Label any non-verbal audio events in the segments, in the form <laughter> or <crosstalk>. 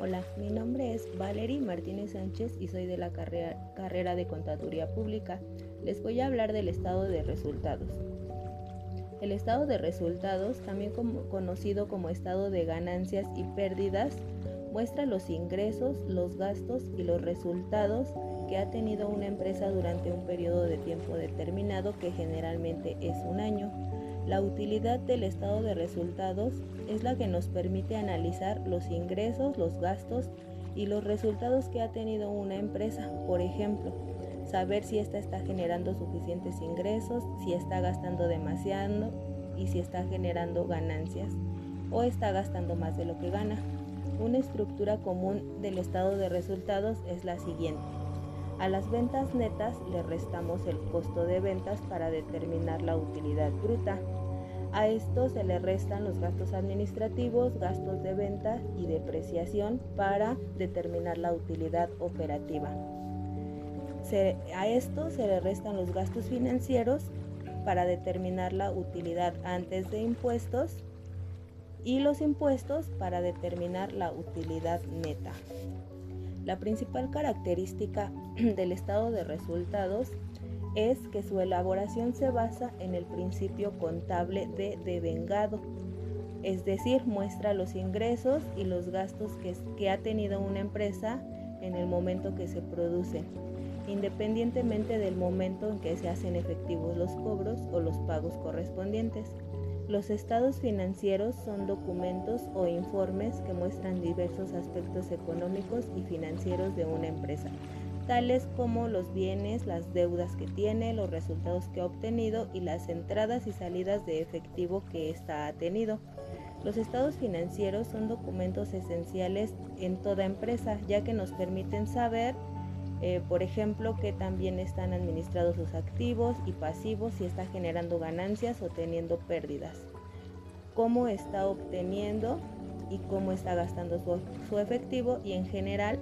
Hola, mi nombre es Valery Martínez Sánchez y soy de la carrera, carrera, de Contaduría Pública. Les voy a hablar del estado de resultados. El estado de resultados, también conocido como estado de ganancias y pérdidas, muestra los ingresos, los gastos y los resultados que ha tenido una empresa durante un periodo de tiempo determinado que generalmente es un año. La utilidad del estado de resultados es la que nos permite analizar los ingresos, los gastos y los resultados que ha tenido una empresa. Por ejemplo, saber si ésta está generando suficientes ingresos, si está gastando demasiado y si está generando ganancias o está gastando más de lo que gana. Una estructura común del estado de resultados es la siguiente. A las ventas netas le restamos el costo de ventas para determinar la utilidad bruta. A esto se le restan los gastos administrativos, gastos de venta y depreciación para determinar la utilidad operativa. a esto se le restan los gastos financieros para determinar la utilidad antes de impuestos y los impuestos para determinar la utilidad neta. La principal característica <clears throat> del estado de resultados es que su elaboración se basa en el principio contable de devengado, es decir, muestra los ingresos y los gastos que, ha tenido una empresa en el momento que se producen, independientemente del momento en que se hacen efectivos los cobros o los pagos correspondientes. Los estados financieros son documentos o informes que muestran diversos aspectos económicos y financieros de una empresa, tales como los bienes, las deudas que tiene, los resultados que ha obtenido y las entradas y salidas de efectivo que ésta ha tenido. Los estados financieros son documentos esenciales en toda empresa, ya que nos permiten saber eh, por ejemplo, que también están administrados sus activos y pasivos, si está generando ganancias o teniendo pérdidas, cómo está obteniendo y cómo está gastando su, efectivo y en general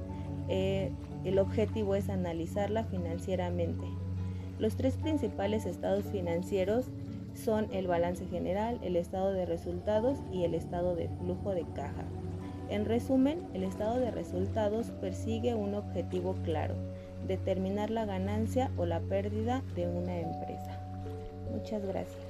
eh, el objetivo es analizarla financieramente. Los tres principales estados financieros son el balance general, el estado de resultados y el estado de flujo de caja. En resumen, el estado de resultados persigue un objetivo claro, determinar la ganancia o la pérdida de una empresa. Muchas gracias.